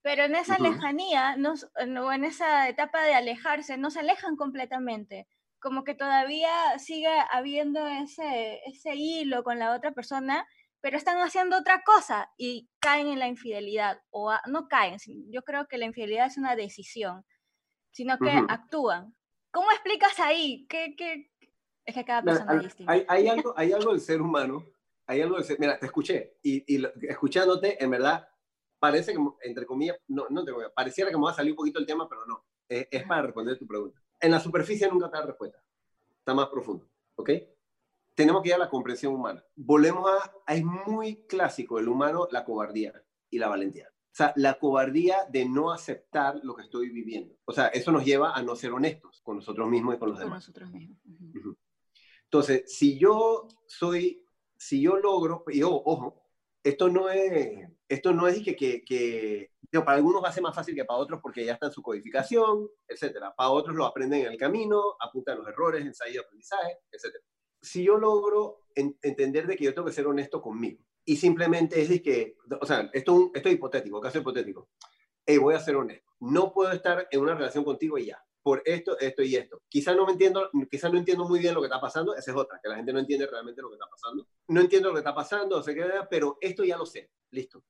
pero en esa lejanía, no, o en esa etapa de alejarse, no se alejan completamente, como que todavía sigue habiendo ese, ese hilo con la otra persona, pero están haciendo otra cosa y caen en la infidelidad, o no caen, yo creo que la infidelidad es una decisión, sino que actúan. ¿Cómo explicas ahí? ¿Qué, qué? Es que cada persona es distinta. Hay, hay, algo, hay algo del ser humano, hay algo del ser, mira, te escuché, y, y escuchándote, en verdad, parece que, entre comillas, no, no pareciera que me va a salir un poquito el tema, pero no. Es, para responder tu pregunta. En la superficie nunca te da respuesta. Está más profundo. ¿Ok? Tenemos que ir a la comprensión humana. Volvemos a, es muy clásico el humano, la cobardía y la valentía. O sea, la cobardía de no aceptar lo que estoy viviendo. O sea, eso nos lleva a no ser honestos con nosotros mismos y con los demás. Con nosotros mismos. Entonces, si yo soy, si yo logro, y ojo, esto no es, esto no es que, que, para algunos va a ser más fácil que para otros porque ya está en su codificación, etcétera. Para otros lo aprenden en el camino, apuntan los errores, ensayo aprendizaje, etcétera. si yo logro entender de que yo tengo que ser honesto conmigo y simplemente es que, o sea, esto, esto es hipotético, caso hipotético. Hey, voy a ser honesto. No puedo estar en una relación contigo y ya. Por esto, esto y esto. Quizás no me entiendo, quizás no entiendo muy bien lo que está pasando. Esa es otra, que la gente no entiende realmente lo que está pasando. No entiendo lo que está pasando, o sea, pero esto ya lo sé. Listo.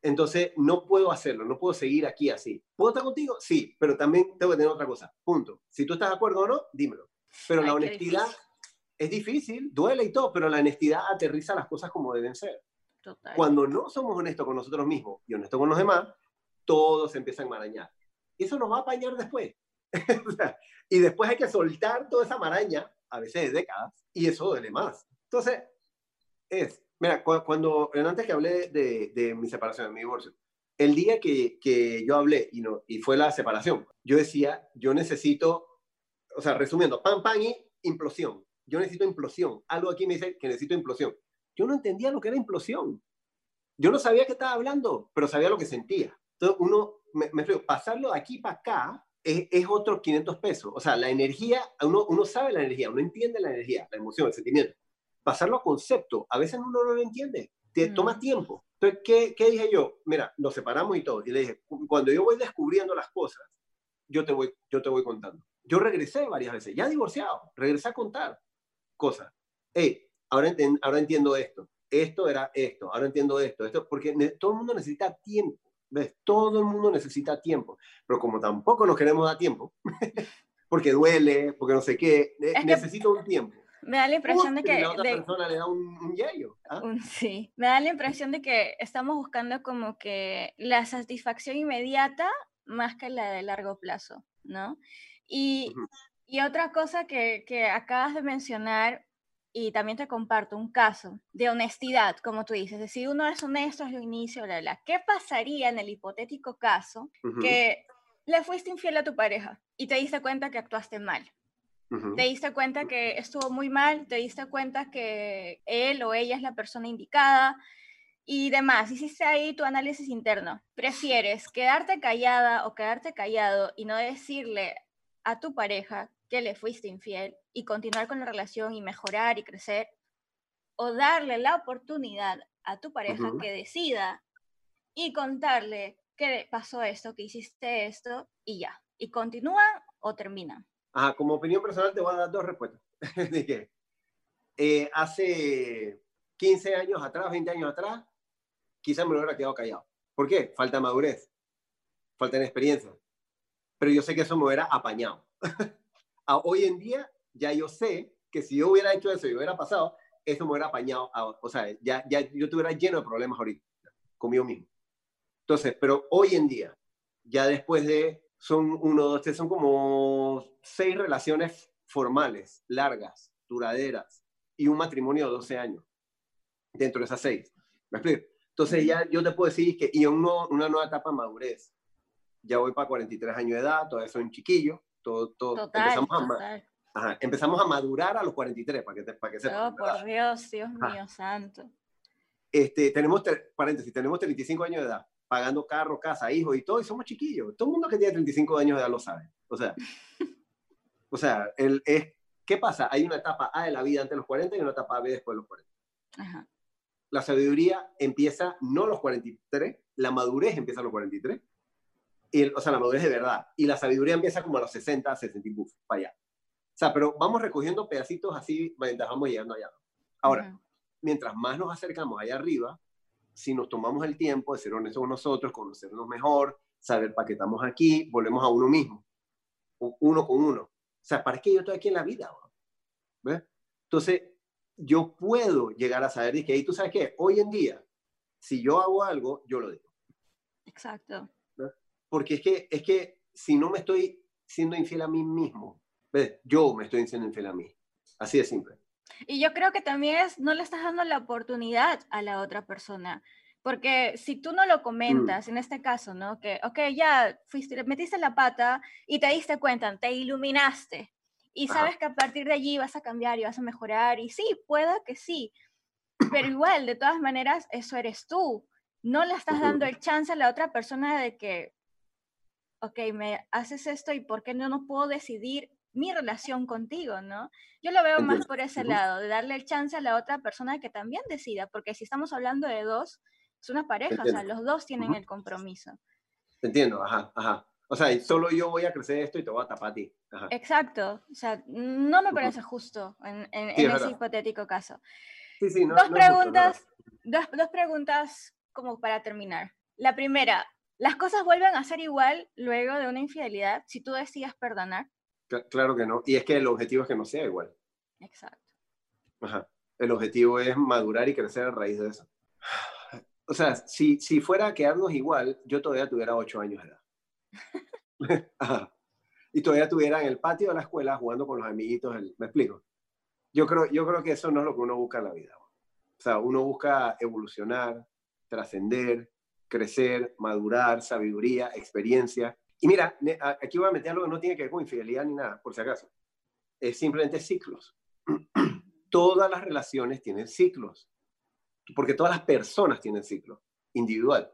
Entonces, no puedo hacerlo, no puedo seguir aquí así. ¿Puedo estar contigo? Sí, pero también tengo que tener otra cosa. Punto. Si tú estás de acuerdo o no, dímelo. Pero la honestidad es difícil, duele y todo, pero la honestidad aterriza las cosas como deben ser. Total. Cuando no somos honestos con nosotros mismos y honestos con los demás, todo se empieza a enmarañar. Y eso nos va a apañar después. (laughs) y después hay que soltar toda esa maraña, a veces de décadas, y eso duele más. Entonces, es, mira, cuando, antes que hablé de, de mi separación, de mi divorcio, el día que, que, yo hablé y, no, y fue la separación, yo decía, yo necesito, o sea, resumiendo, pan, pan y implosión yo necesito implosión. Algo aquí me dice que necesito implosión. Yo no entendía lo que era implosión. Yo no sabía qué estaba hablando, pero sabía lo que sentía. Entonces, uno, me, me pasarlo de aquí para acá es, es otros 500 pesos. O sea, la energía, uno, uno sabe la energía, uno entiende la energía, la emoción, el sentimiento. Pasarlo a concepto, a veces uno no lo entiende, te mm. toma tiempo. Entonces, ¿qué, ¿qué dije yo? Mira, nos separamos y todo. Y le dije, cuando yo voy descubriendo las cosas, yo te voy, yo te voy contando. Yo regresé varias veces, ya divorciado, regresé a contar cosas. Hey, ahora, ahora entiendo esto. Esto era esto. Ahora entiendo esto. Esto, porque todo el mundo necesita tiempo. ¿Ves? Todo el mundo necesita tiempo. Pero como tampoco nos queremos dar tiempo, (laughs) porque duele, porque no sé qué, necesito un tiempo. Me da la impresión de que... La otra persona le da un, un yayo. ¿ah? sí, me da la impresión de que estamos buscando como que la satisfacción inmediata más que la de largo plazo, ¿no? Y, y otra cosa que, que acabas de mencionar, y también te comparto un caso de honestidad, como tú dices, si uno es honesto desde el inicio, bla, bla, ¿qué pasaría en el hipotético caso que le fuiste infiel a tu pareja y te diste cuenta que actuaste mal? Te diste cuenta que estuvo muy mal, te diste cuenta que él o ella es la persona indicada y demás. Hiciste ahí tu análisis interno. ¿Prefieres quedarte callada o quedarte callado y no decirle a tu pareja que le fuiste infiel y continuar con la relación y mejorar y crecer, o darle la oportunidad a tu pareja que decida y contarle que pasó esto, que hiciste esto y ya. Y continúan o terminan. Ajá, como opinión personal te voy a dar dos respuestas. (laughs) de eh, hace 15 años atrás, 20 años atrás, quizás me lo hubiera quedado callado. ¿Por qué? Falta madurez, falta experiencia. Pero yo sé que eso me hubiera apañado. (laughs) hoy en día ya yo sé que si yo hubiera hecho eso y hubiera pasado, eso me hubiera apañado, o sea, ya, ya yo estuviera lleno de problemas ahorita, conmigo mismo. Entonces, pero hoy en día, ya después de, son uno, dos, tres, son como seis relaciones formales, largas, duraderas, y un matrimonio de 12 años, dentro de esas seis. ¿Me explico? Entonces ya yo te puedo decir que, y una nueva etapa de madurez. Ya voy para 43 años de edad, todavía soy un chiquillo, todo, empezamos, A, empezamos, a, madurar a los 43, para que, para que sepan. Oh, por Dios, Dios mío santo. Este, tenemos, paréntesis, tenemos 35 años de edad, pagando carro, casa, hijos y todo, y somos chiquillos. Todo el mundo que tiene 35 años de edad lo sabe. O sea, (laughs) o sea el, es, ¿qué pasa? Hay una etapa A de la vida antes de los 40 y una etapa B después de los 40. Ajá. La sabiduría empieza no a los 43, la madurez empieza a los 43 o sea, la madurez de verdad. Y la sabiduría empieza como a los 60, 60 y para allá. O sea, pero vamos recogiendo pedacitos así mientras vamos llegando allá. Ahora, mientras más nos acercamos allá arriba, si nos tomamos el tiempo de ser honestos con nosotros, conocernos mejor, saber para qué estamos aquí, volvemos a uno mismo, uno con uno. O sea, ¿para qué yo estoy aquí en la vida? ¿Ves? Entonces, yo puedo llegar a saber que, ahí tú sabes qué, hoy en día, si yo hago algo, yo lo digo. Exacto porque es que, es que si no me estoy siendo infiel a mí mismo, ¿ves? yo me estoy siendo infiel a mí. Así de simple. Y yo creo que también es, no le estás dando la oportunidad a la otra persona. Porque si tú no lo comentas, mm. en este caso, ¿no? Que, ok, ya fuiste, metiste la pata y te diste cuenta, te iluminaste. Y sabes que a partir de allí vas a cambiar y vas a mejorar. Y sí, pueda que sí. Pero igual, de todas maneras, eso eres tú. No le estás dando el chance a la otra persona de que ok, me haces esto y por qué no, no puedo decidir mi relación contigo, ¿no? Yo lo veo más por ese lado, de darle el chance a la otra persona que también decida, porque si estamos hablando de dos, es una pareja, o sea, los dos tienen el compromiso. Entiendo, ajá, ajá. O sea, solo yo voy a crecer esto y te voy a tapar a ti. Exacto. O sea, no me parece justo en, ese hipotético caso. Sí, sí, no, dos, preguntas, dos, dos preguntas como para terminar. La primera, ¿las cosas vuelven a ser igual luego de una infidelidad si tú decides perdonar? Claro que no. Y es que el objetivo es que no sea igual. Exacto. Ajá. El objetivo es madurar y crecer a raíz de eso. (sighs) O sea, si, si fuera a quedarnos igual, yo todavía tuviera ocho años de edad. (laughs) Y todavía estuviera en el patio de la escuela jugando con los amiguitos. ¿Me explico? Yo creo, yo creo que eso no es lo que uno busca en la vida. O sea, uno busca evolucionar, trascender, crecer, madurar, sabiduría, experiencia. Y mira, aquí voy a meter algo que no tiene que ver con infidelidad ni nada, por si acaso. Es simplemente ciclos. (clears throat) Todas las relaciones tienen ciclos, porque todas las personas tienen ciclos, individual.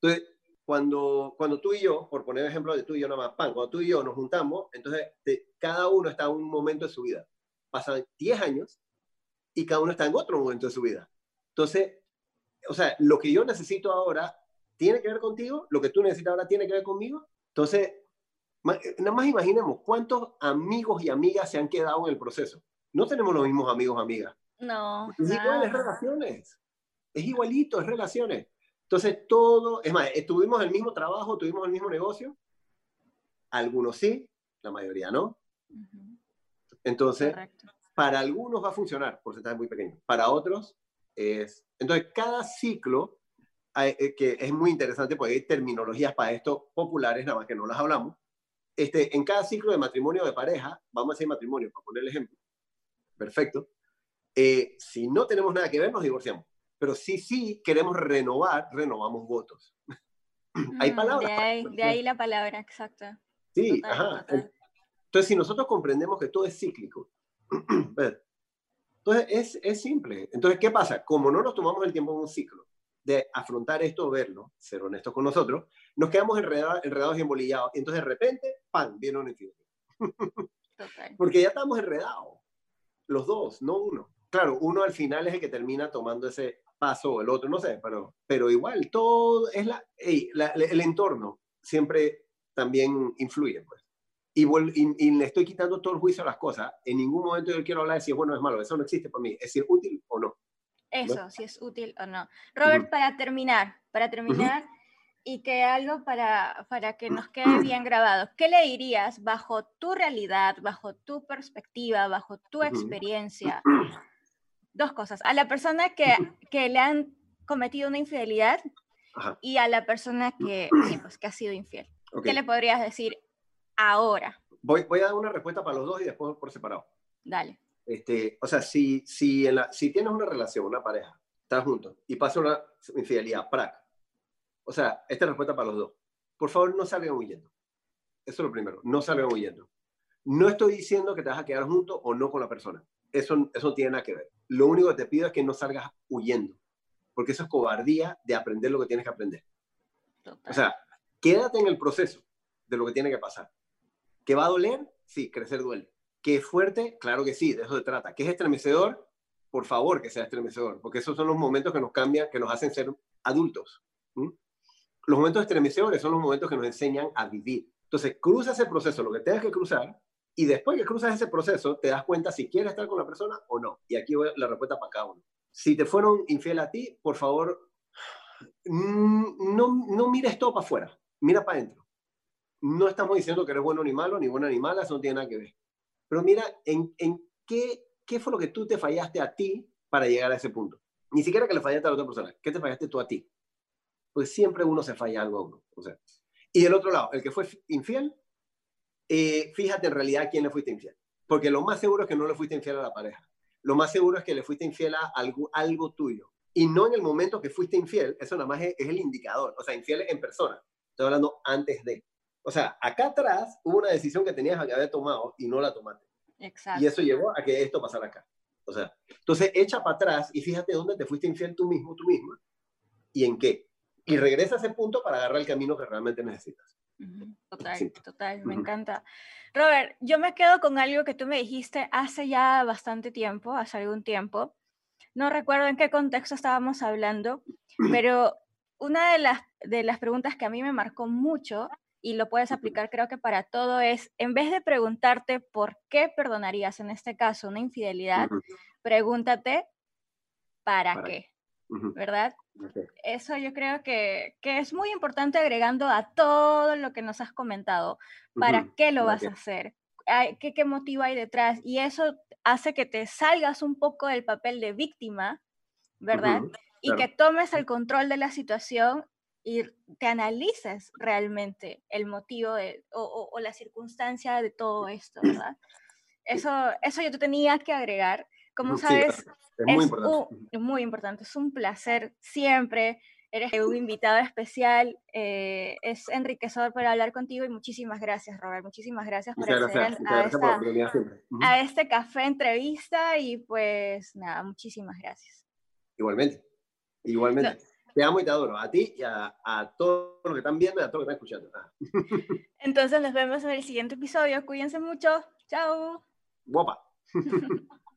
Entonces, cuando, cuando tú y yo, por poner ejemplo de tú y yo nada más, pan, cuando tú y yo nos juntamos, entonces cada uno está en un momento de su vida. Pasan 10 años y cada uno está en otro momento de su vida. Entonces, o sea, lo que yo necesito ahora tiene que ver contigo, lo que tú necesitas ahora tiene que ver conmigo. Entonces, eh, nada más imaginemos cuántos amigos y amigas se han quedado en el proceso. No tenemos los mismos amigos amigas. No. Es igual, es relaciones. Es igualito, es relaciones. Entonces, todo, es más, tuvimos el mismo trabajo, tuvimos el mismo negocio. Algunos sí, la mayoría no. Entonces, para algunos va a funcionar, porcentaje muy pequeño. Para otros es... Entonces, cada ciclo, eh, que es muy interesante porque hay terminologías para esto populares, nada más que no las hablamos. Este, en cada ciclo de matrimonio de pareja, vamos a decir matrimonio, para poner el ejemplo. Perfecto. Eh, si no tenemos nada que ver, nos divorciamos pero sí, sí queremos renovar, renovamos votos. (clears throat) Hay mm, palabras. De ahí, la palabra, exacto. Sí, ajá. Entonces, si nosotros comprendemos que todo es cíclico, (clears throat) entonces es, es simple. Entonces, ¿qué pasa? Como no nos tomamos el tiempo en un ciclo de afrontar esto, verlo, ser honestos con nosotros, nos quedamos enredados, enredados y embolillados. Y entonces, de repente, ¡pam! viene infidelidad. (laughs) Porque ya estamos enredados, los dos, no uno. Claro, uno al final es el que termina tomando ese paso el otro, no sé, pero, pero igual, todo es la, el entorno siempre también influye, pues. Y, y, le estoy quitando todo el juicio a las cosas. En ningún momento yo quiero hablar de si es bueno o es malo. Eso no existe para mí. Es decir, útil o no. Eso, si es útil o no. Robert, para terminar, para terminar, y que algo para, para que nos quede (clears throat) bien grabado, ¿qué le dirías bajo tu realidad, bajo tu perspectiva, bajo tu experiencia (clears throat) dos cosas. A la persona que, que le han cometido una infidelidad y a la persona que, pues, que ha sido infiel. ¿Qué le podrías decir ahora? Voy, voy a dar una respuesta para los dos y después por separado. Dale. Este, o sea, si, la, tienes una relación, una pareja, estás juntos y pasa una infidelidad, prac. O sea, esta es respuesta para los dos. Por favor, no salgan huyendo. Eso es lo primero, no salgan huyendo. No estoy diciendo que te vas a quedar junto o no con la persona. Eso, eso no tiene nada que ver. Lo único que te pido es que no salgas huyendo, porque eso es cobardía de aprender lo que tienes que aprender. O sea, quédate en el proceso de lo que tiene que pasar. ¿Que va a doler? Sí, crecer duele. ¿Que es fuerte? Claro que sí, de eso se trata. ¿Que es estremecedor? Por favor, que sea estremecedor, porque esos son los momentos que nos cambian, que nos hacen ser adultos. Los momentos estremecedores son los momentos que nos enseñan a vivir. Entonces, cruza ese proceso, lo que tengas que cruzar, y después que cruzas ese proceso, te das cuenta si quieres estar con la persona o no. Y aquí voy la respuesta para cada uno. Si te fueron infiel a ti, por favor, mm, no, no mires todo para afuera, mira para adentro. No estamos diciendo que eres bueno ni malo, ni buena ni mala, eso no tiene nada que ver. Pero mira en, qué, fue lo que tú te fallaste a ti para llegar a ese punto. Ni siquiera que le fallaste a la otra persona, ¿qué te fallaste tú a ti? Pues siempre uno se falla algo a uno. Y del otro lado, el que fue infiel, eh, fíjate en realidad a quién le fuiste infiel. Porque lo más seguro es que no le fuiste infiel a la pareja. Lo más seguro es que le fuiste infiel a algo, tuyo. Y no en el momento que fuiste infiel, eso nada más es, el indicador. O sea, infiel en persona. Estoy hablando antes de. O sea, acá atrás hubo una decisión que tenías que haber tomado y no la tomaste. Exacto. Y eso llevó a que esto pasara acá. O sea, entonces echa para atrás y fíjate dónde te fuiste infiel tú mismo, tú misma, y en qué. Y regresa a ese punto para agarrar el camino que realmente necesitas. Total, total, me encanta. Robert, yo me quedo con algo que tú me dijiste hace ya bastante tiempo, hace algún tiempo. No recuerdo en qué contexto estábamos hablando, (clears throat) pero una de las, de las preguntas que a mí me marcó mucho y lo puedes aplicar creo que para todo es, en vez de preguntarte por qué perdonarías en este caso una infidelidad, pregúntate para, qué, ¿verdad? Eso yo creo que, es muy importante agregando a todo lo que nos has comentado. ¿Para qué lo vas a hacer? ¿Qué, ¿Qué motivo hay detrás? Y eso hace que te salgas un poco del papel de víctima, ¿verdad? Y que tomes el control de la situación y te analices realmente el motivo o, la circunstancia de todo esto, ¿verdad? Eso, eso yo te tenía que agregar. Como sabes, es, muy, importante. muy importante. Es un placer siempre. Eres un invitado especial. Eh, es enriquecedor poder hablar contigo y muchísimas gracias, Robert. Muchísimas gracias por acceder a, a este café entrevista y pues nada, muchísimas gracias. Igualmente. Igualmente. Te amo y te adoro. A ti y a, todos los que están viendo y a todos los que están escuchando. Ah. (laughs) Entonces nos vemos en el siguiente episodio. Cuídense mucho. Chao. Guapa. (laughs)